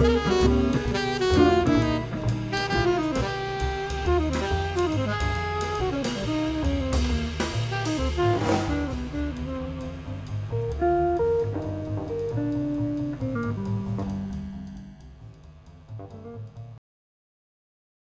Música